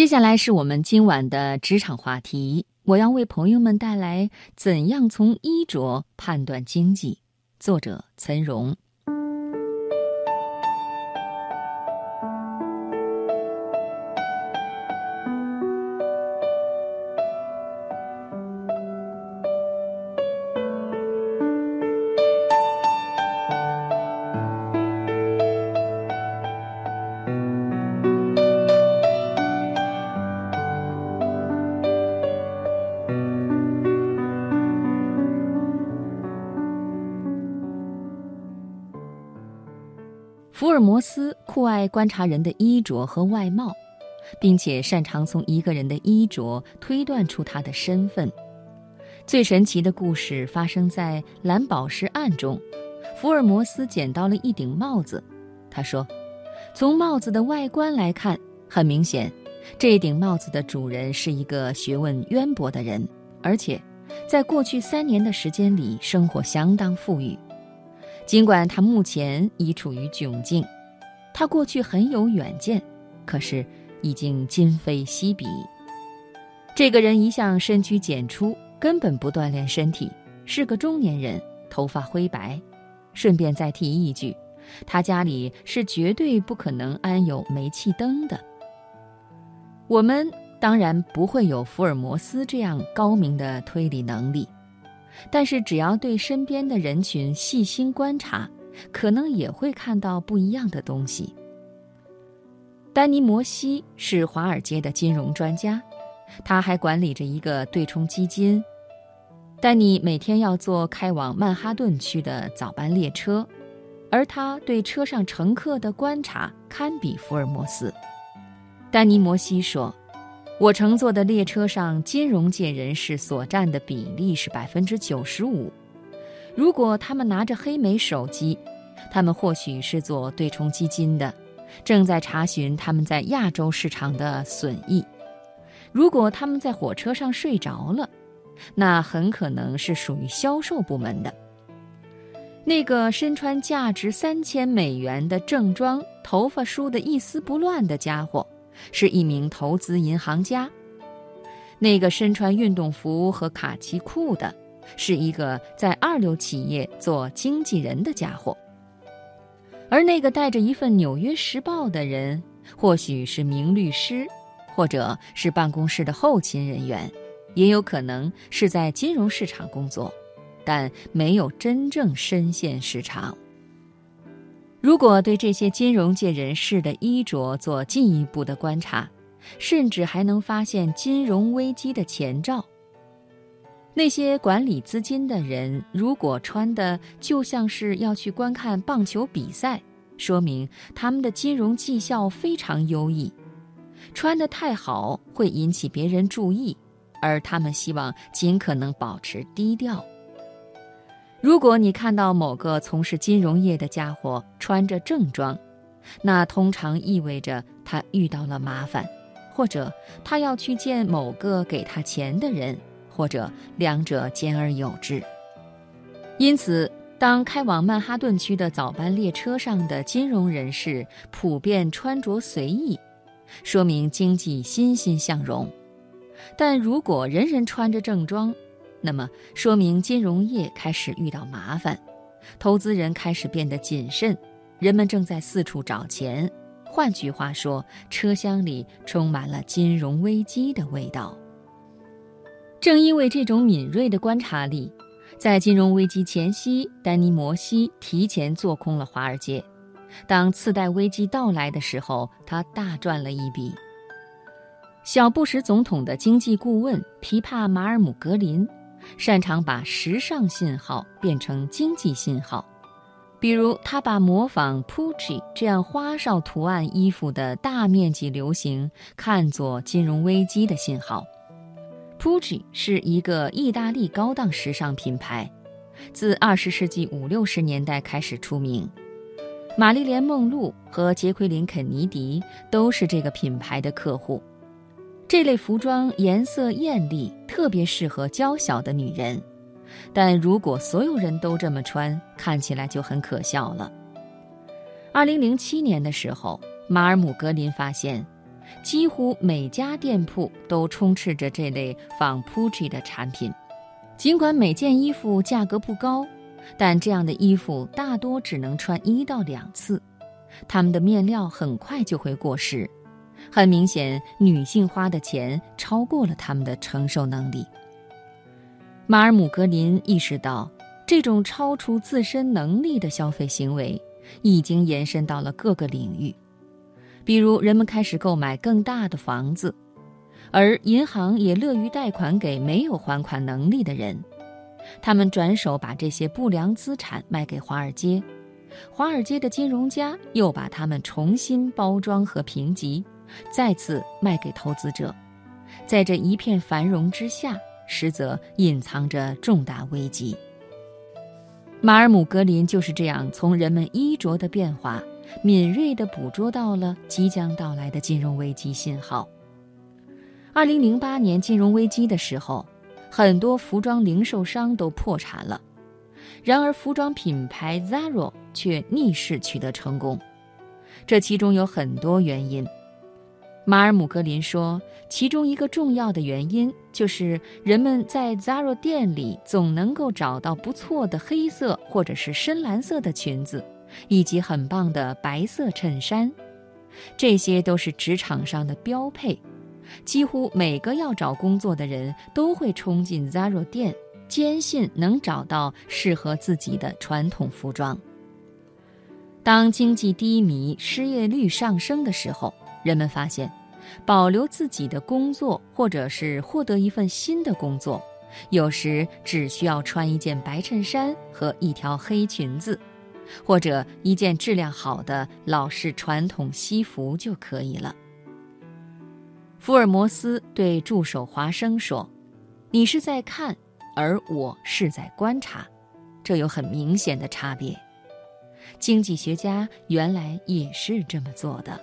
接下来是我们今晚的职场话题，我要为朋友们带来怎样从衣着判断经济。作者：岑荣。福尔摩斯酷爱观察人的衣着和外貌，并且擅长从一个人的衣着推断出他的身份。最神奇的故事发生在蓝宝石案中，福尔摩斯捡到了一顶帽子。他说：“从帽子的外观来看，很明显，这顶帽子的主人是一个学问渊博的人，而且，在过去三年的时间里，生活相当富裕。”尽管他目前已处于窘境，他过去很有远见，可是已经今非昔比。这个人一向身躯简出，根本不锻炼身体，是个中年人，头发灰白。顺便再提一句，他家里是绝对不可能安有煤气灯的。我们当然不会有福尔摩斯这样高明的推理能力。但是，只要对身边的人群细心观察，可能也会看到不一样的东西。丹尼·摩西是华尔街的金融专家，他还管理着一个对冲基金。丹尼每天要坐开往曼哈顿区的早班列车，而他对车上乘客的观察堪比福尔摩斯。丹尼·摩西说。我乘坐的列车上，金融界人士所占的比例是百分之九十五。如果他们拿着黑莓手机，他们或许是做对冲基金的，正在查询他们在亚洲市场的损益。如果他们在火车上睡着了，那很可能是属于销售部门的。那个身穿价值三千美元的正装、头发梳得一丝不乱的家伙。是一名投资银行家。那个身穿运动服和卡其裤的，是一个在二流企业做经纪人的家伙。而那个带着一份《纽约时报》的人，或许是名律师，或者是办公室的后勤人员，也有可能是在金融市场工作，但没有真正深陷市场。如果对这些金融界人士的衣着做进一步的观察，甚至还能发现金融危机的前兆。那些管理资金的人如果穿的就像是要去观看棒球比赛，说明他们的金融绩效非常优异；穿得太好会引起别人注意，而他们希望尽可能保持低调。如果你看到某个从事金融业的家伙穿着正装，那通常意味着他遇到了麻烦，或者他要去见某个给他钱的人，或者两者兼而有之。因此，当开往曼哈顿区的早班列车上的金融人士普遍穿着随意，说明经济欣欣向荣；但如果人人穿着正装，那么，说明金融业开始遇到麻烦，投资人开始变得谨慎，人们正在四处找钱。换句话说，车厢里充满了金融危机的味道。正因为这种敏锐的观察力，在金融危机前夕，丹尼·摩西提前做空了华尔街。当次贷危机到来的时候，他大赚了一笔。小布什总统的经济顾问皮帕·马尔姆格林。擅长把时尚信号变成经济信号，比如他把模仿 Pucci 这样花哨图案衣服的大面积流行看作金融危机的信号。Pucci 是一个意大利高档时尚品牌，自20世纪五六十年代开始出名。玛丽莲·梦露和杰奎琳·肯尼迪都是这个品牌的客户。这类服装颜色艳丽，特别适合娇小的女人，但如果所有人都这么穿，看起来就很可笑了。二零零七年的时候，马尔姆格林发现，几乎每家店铺都充斥着这类仿 Pucci 的产品。尽管每件衣服价格不高，但这样的衣服大多只能穿一到两次，它们的面料很快就会过时。很明显，女性花的钱超过了他们的承受能力。马尔姆格林意识到，这种超出自身能力的消费行为已经延伸到了各个领域。比如，人们开始购买更大的房子，而银行也乐于贷款给没有还款能力的人。他们转手把这些不良资产卖给华尔街，华尔街的金融家又把它们重新包装和评级，再次卖给投资者。在这一片繁荣之下，实则隐藏着重大危机。马尔姆格林就是这样从人们衣着的变化。敏锐地捕捉到了即将到来的金融危机信号。二零零八年金融危机的时候，很多服装零售商都破产了，然而服装品牌 Zara 却逆势取得成功。这其中有很多原因。马尔姆格林说，其中一个重要的原因就是人们在 Zara 店里总能够找到不错的黑色或者是深蓝色的裙子。以及很棒的白色衬衫，这些都是职场上的标配。几乎每个要找工作的人都会冲进 Zara 店，坚信能找到适合自己的传统服装。当经济低迷、失业率上升的时候，人们发现，保留自己的工作或者是获得一份新的工作，有时只需要穿一件白衬衫和一条黑裙子。或者一件质量好的老式传统西服就可以了。福尔摩斯对助手华生说：“你是在看，而我是在观察，这有很明显的差别。经济学家原来也是这么做的。”